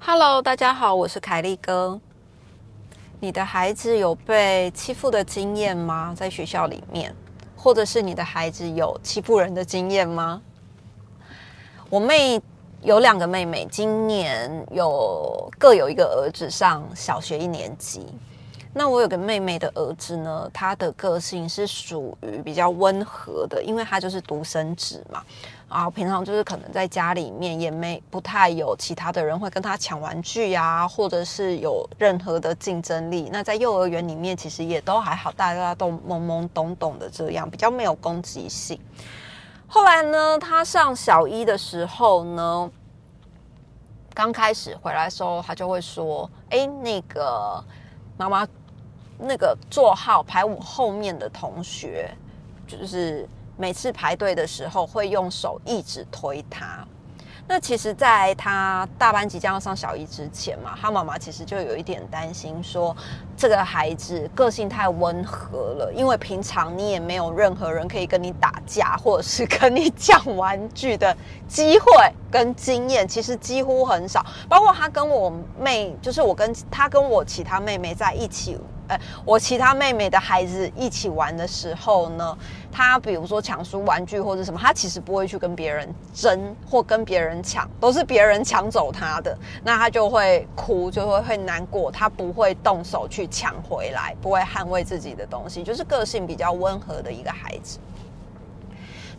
Hello，大家好，我是凯利哥。你的孩子有被欺负的经验吗？在学校里面，或者是你的孩子有欺负人的经验吗？我妹有两个妹妹，今年有各有一个儿子上小学一年级。那我有个妹妹的儿子呢，他的个性是属于比较温和的，因为他就是独生子嘛。然后平常就是可能在家里面也没不太有其他的人会跟他抢玩具呀，或者是有任何的竞争力。那在幼儿园里面其实也都还好，大家都懵懵懂懂的这样，比较没有攻击性。后来呢，他上小一的时候呢，刚开始回来的时候，他就会说：“哎，那个妈妈。”那个座号排我后面的同学，就是每次排队的时候会用手一直推他。那其实，在他大班即将要上小一之前嘛，他妈妈其实就有一点担心，说这个孩子个性太温和了，因为平常你也没有任何人可以跟你打架，或者是跟你讲玩具的机会跟经验，其实几乎很少。包括他跟我妹，就是我跟他跟我其他妹妹在一起。呃，我其他妹妹的孩子一起玩的时候呢，他比如说抢书玩具或者什么，他其实不会去跟别人争或跟别人抢，都是别人抢走他的，那他就会哭，就会会难过，他不会动手去抢回来，不会捍卫自己的东西，就是个性比较温和的一个孩子。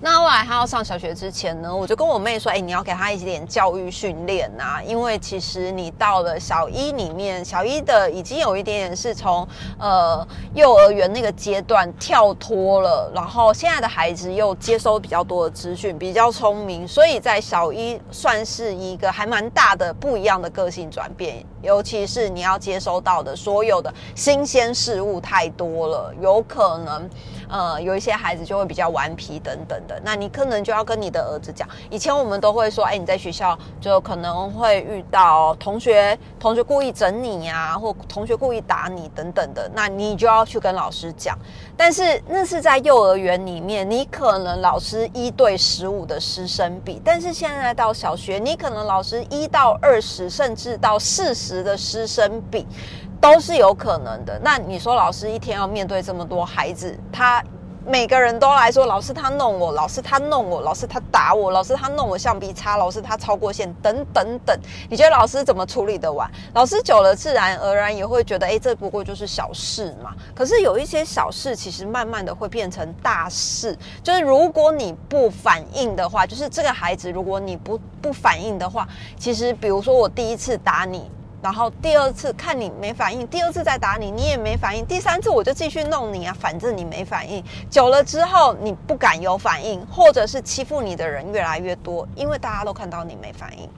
那后来他要上小学之前呢，我就跟我妹说：“哎，你要给他一点教育训练呐，因为其实你到了小一里面，小一的已经有一点点是从呃幼儿园那个阶段跳脱了，然后现在的孩子又接收比较多的资讯，比较聪明，所以在小一算是一个还蛮大的不一样的个性转变，尤其是你要接收到的所有的新鲜事物太多了，有可能。”呃，有一些孩子就会比较顽皮等等的，那你可能就要跟你的儿子讲。以前我们都会说，哎，你在学校就可能会遇到同学，同学故意整你呀，或同学故意打你等等的，那你就要去跟老师讲。但是那是在幼儿园里面，你可能老师一对十五的师生比，但是现在到小学，你可能老师一到二十，甚至到四十的师生比。都是有可能的。那你说，老师一天要面对这么多孩子，他每个人都来说，老师他弄我，老师他弄我，老师他打我，老师他弄我橡皮擦，老师他超过线，等等等。你觉得老师怎么处理得完？老师久了，自然而然也会觉得，哎，这不过就是小事嘛。可是有一些小事，其实慢慢的会变成大事。就是如果你不反应的话，就是这个孩子，如果你不不反应的话，其实比如说我第一次打你。然后第二次看你没反应，第二次再打你，你也没反应，第三次我就继续弄你啊，反正你没反应。久了之后，你不敢有反应，或者是欺负你的人越来越多，因为大家都看到你没反应。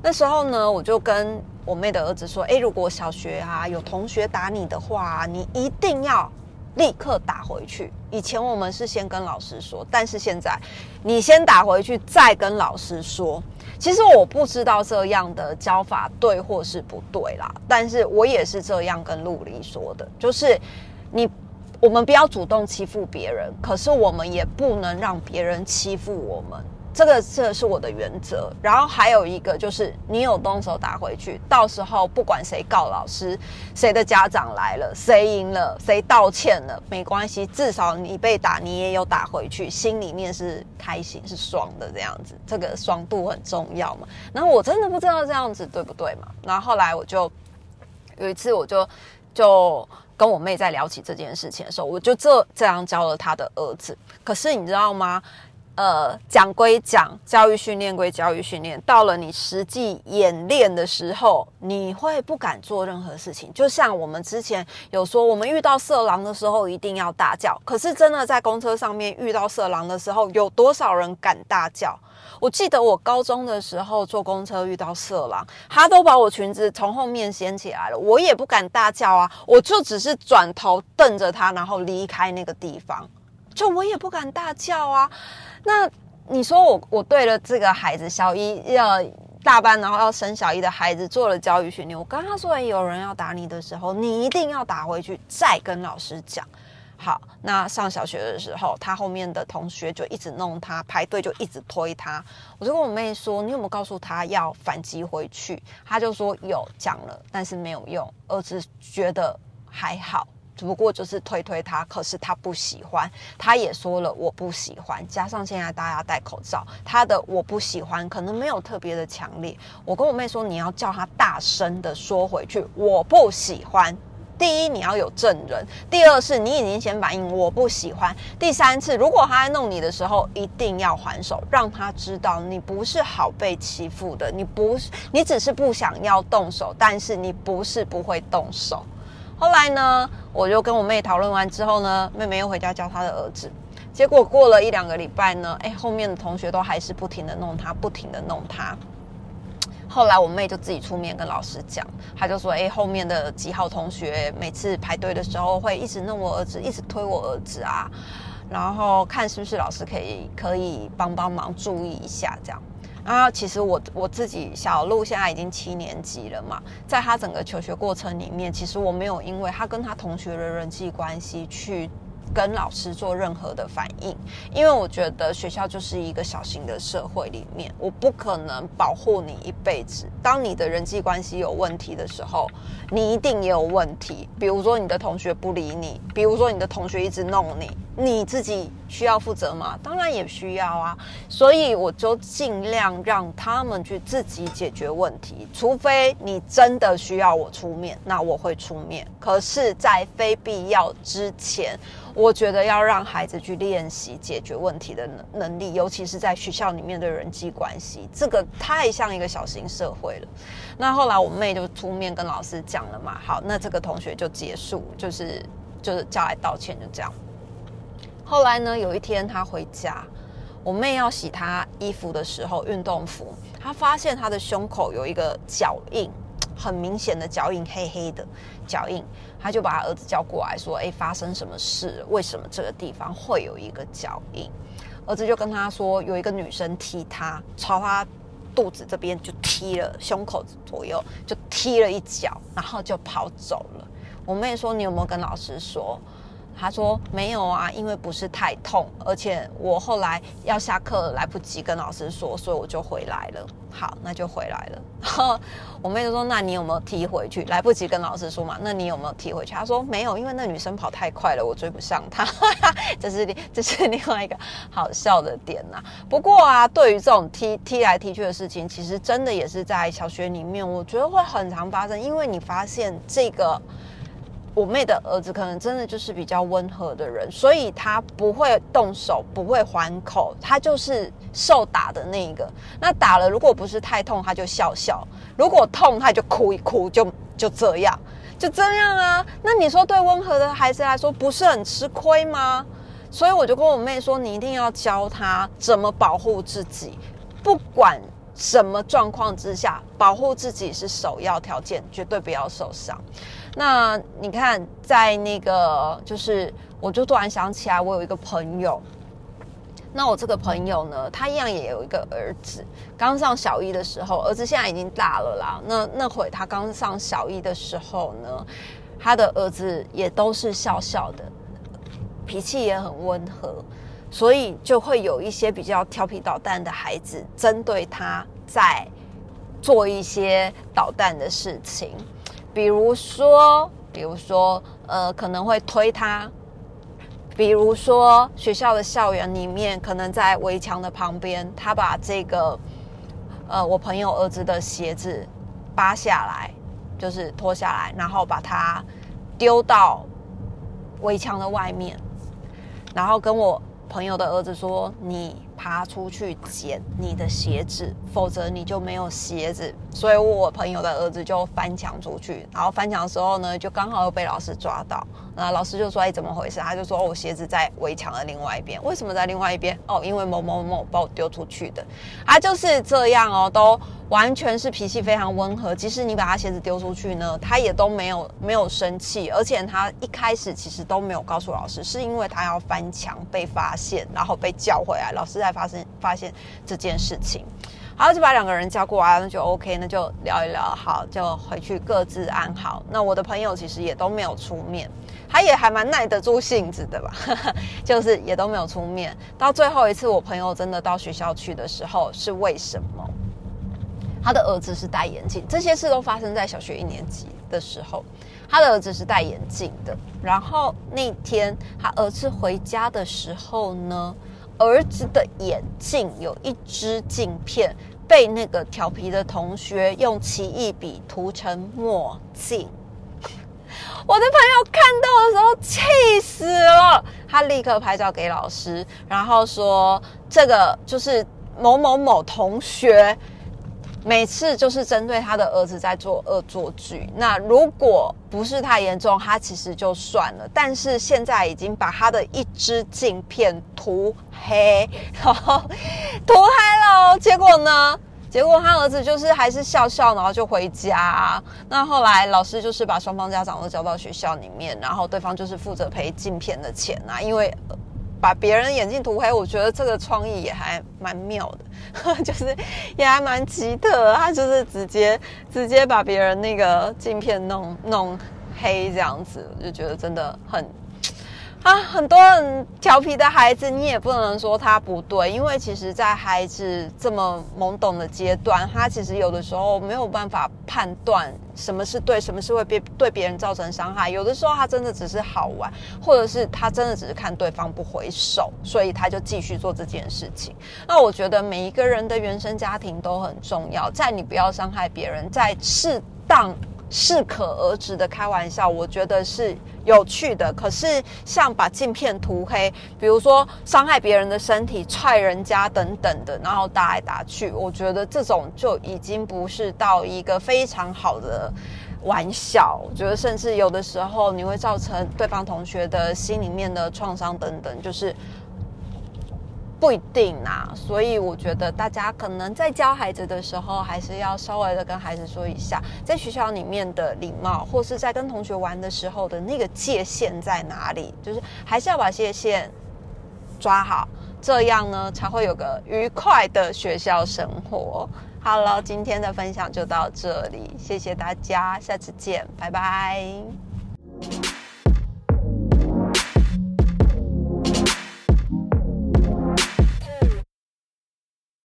那时候呢，我就跟我妹的儿子说：“诶，如果小学啊有同学打你的话，你一定要。”立刻打回去。以前我们是先跟老师说，但是现在你先打回去，再跟老师说。其实我不知道这样的教法对或是不对啦，但是我也是这样跟陆离说的，就是你我们不要主动欺负别人，可是我们也不能让别人欺负我们。这个这是我的原则，然后还有一个就是，你有动手打回去，到时候不管谁告老师，谁的家长来了，谁赢了，谁道歉了，没关系，至少你被打，你也有打回去，心里面是开心是爽的这样子，这个爽度很重要嘛。然后我真的不知道这样子对不对嘛，然后后来我就有一次我就就跟我妹在聊起这件事情的时候，我就这这样教了他的儿子，可是你知道吗？呃，讲归讲，教育训练归教育训练，到了你实际演练的时候，你会不敢做任何事情。就像我们之前有说，我们遇到色狼的时候一定要大叫。可是真的在公车上面遇到色狼的时候，有多少人敢大叫？我记得我高中的时候坐公车遇到色狼，他都把我裙子从后面掀起来了，我也不敢大叫啊，我就只是转头瞪着他，然后离开那个地方。就我也不敢大叫啊，那你说我我对了这个孩子小一要大班，然后要生小一的孩子做了教育训练。我跟他说，有人要打你的时候，你一定要打回去，再跟老师讲。好，那上小学的时候，他后面的同学就一直弄他，排队就一直推他。我就跟我妹说，你有没有告诉他要反击回去？他就说有讲了，但是没有用。儿子觉得还好，只不过就是推推他，可是他不喜欢。他也说了我不喜欢，加上现在大家戴口罩，他的我不喜欢可能没有特别的强烈。我跟我妹说，你要叫他大声的说回去，我不喜欢。第一，你要有证人；第二，是你已经先反应我不喜欢；第三次，如果他在弄你的时候，一定要还手，让他知道你不是好被欺负的，你不是，你只是不想要动手，但是你不是不会动手。后来呢，我就跟我妹讨论完之后呢，妹妹又回家教她的儿子，结果过了一两个礼拜呢，哎，后面的同学都还是不停的弄他，不停的弄他。后来我妹就自己出面跟老师讲，她就说：“哎，后面的几号同学每次排队的时候会一直弄我儿子，一直推我儿子啊，然后看是不是老师可以可以帮帮忙注意一下这样。啊其实我我自己小鹿现在已经七年级了嘛，在他整个求学过程里面，其实我没有因为他跟他同学的人际关系去。”跟老师做任何的反应，因为我觉得学校就是一个小型的社会里面，我不可能保护你一辈子。当你的人际关系有问题的时候，你一定也有问题。比如说你的同学不理你，比如说你的同学一直弄你，你自己需要负责吗？当然也需要啊。所以我就尽量让他们去自己解决问题，除非你真的需要我出面，那我会出面。可是，在非必要之前。我觉得要让孩子去练习解决问题的能能力，尤其是在学校里面的人际关系，这个太像一个小型社会了。那后来我妹就出面跟老师讲了嘛，好，那这个同学就结束，就是就是叫来道歉，就这样。后来呢，有一天他回家，我妹要洗他衣服的时候，运动服，他发现他的胸口有一个脚印。很明显的脚印，黑黑的脚印，他就把他儿子叫过来说：“哎，发生什么事？为什么这个地方会有一个脚印？”儿子就跟他说：“有一个女生踢他，朝他肚子这边就踢了，胸口左右就踢了一脚，然后就跑走了。”我妹说：“你有没有跟老师说？”他说没有啊，因为不是太痛，而且我后来要下课来不及跟老师说，所以我就回来了。好，那就回来了。然后我妹就说：“那你有没有踢回去？来不及跟老师说嘛？那你有没有踢回去？”他说：“没有，因为那女生跑太快了，我追不上她。”这是这是另外一个好笑的点呐。不过啊，对于这种踢踢来踢去的事情，其实真的也是在小学里面，我觉得会很常发生，因为你发现这个。我妹的儿子可能真的就是比较温和的人，所以他不会动手，不会还口，他就是受打的那一个。那打了，如果不是太痛，他就笑笑；如果痛，他就哭一哭，就就这样，就这样啊。那你说对温和的孩子来说，不是很吃亏吗？所以我就跟我妹说，你一定要教他怎么保护自己，不管什么状况之下，保护自己是首要条件，绝对不要受伤。那你看，在那个，就是我就突然想起来，我有一个朋友。那我这个朋友呢，他一样也有一个儿子，刚上小一的时候，儿子现在已经大了啦。那那会他刚上小一的时候呢，他的儿子也都是笑笑的，脾气也很温和，所以就会有一些比较调皮捣蛋的孩子，针对他在做一些捣蛋的事情。比如说，比如说，呃，可能会推他；比如说，学校的校园里面，可能在围墙的旁边，他把这个，呃，我朋友儿子的鞋子扒下来，就是脱下来，然后把它丢到围墙的外面，然后跟我朋友的儿子说：“你。”爬出去捡你的鞋子，否则你就没有鞋子。所以我朋友的儿子就翻墙出去，然后翻墙的时候呢，就刚好又被老师抓到。那老师就说：“哎，怎么回事？”他就说：“我鞋子在围墙的另外一边。为什么在另外一边？哦，因为某某某把我丢出去的。他就是这样哦，都。”完全是脾气非常温和，即使你把他鞋子丢出去呢，他也都没有没有生气，而且他一开始其实都没有告诉老师，是因为他要翻墙被发现，然后被叫回来，老师再发生发现这件事情。好，就把两个人叫过来，那就 OK，那就聊一聊，好，就回去各自安好。那我的朋友其实也都没有出面，他也还蛮耐得住性子的吧，就是也都没有出面。到最后一次，我朋友真的到学校去的时候，是为什么？他的儿子是戴眼镜，这些事都发生在小学一年级的时候。他的儿子是戴眼镜的，然后那天他儿子回家的时候呢，儿子的眼镜有一只镜片被那个调皮的同学用奇异笔涂成墨镜。我的朋友看到的时候气死了，他立刻拍照给老师，然后说这个就是某某某同学。每次就是针对他的儿子在做恶作剧。那如果不是太严重，他其实就算了。但是现在已经把他的一只镜片涂黑，然后涂黑了。结果呢？结果他儿子就是还是笑笑，然后就回家。那后来老师就是把双方家长都叫到学校里面，然后对方就是负责赔镜片的钱啊，因为。把别人眼镜涂黑，我觉得这个创意也还蛮妙的，就是也还蛮奇特。他就是直接直接把别人那个镜片弄弄黑这样子，我就觉得真的很。啊，很多很调皮的孩子，你也不能说他不对，因为其实，在孩子这么懵懂的阶段，他其实有的时候没有办法判断什么是对，什么是会别对别人造成伤害。有的时候他真的只是好玩，或者是他真的只是看对方不回手，所以他就继续做这件事情。那我觉得每一个人的原生家庭都很重要，在你不要伤害别人，在适当。适可而止的开玩笑，我觉得是有趣的。可是像把镜片涂黑，比如说伤害别人的身体、踹人家等等的，然后打来打去，我觉得这种就已经不是到一个非常好的玩笑。我觉得甚至有的时候你会造成对方同学的心里面的创伤等等，就是。不一定啊，所以我觉得大家可能在教孩子的时候，还是要稍微的跟孩子说一下，在学校里面的礼貌，或是在跟同学玩的时候的那个界限在哪里，就是还是要把界限抓好，这样呢才会有个愉快的学校生活。好了，今天的分享就到这里，谢谢大家，下次见，拜拜。